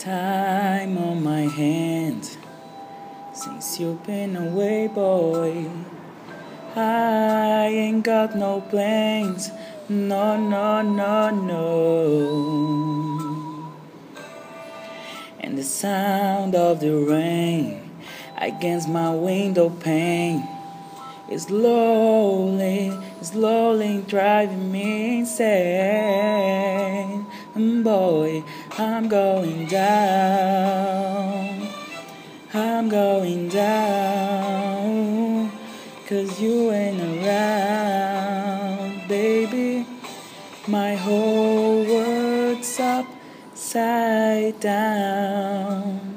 Time on my hands since you've been away, boy. I ain't got no plans, no, no, no, no. And the sound of the rain against my window pane is slowly, slowly driving me insane. Boy, I'm going down. I'm going down. Cause you ain't around, baby. My whole world's upside down.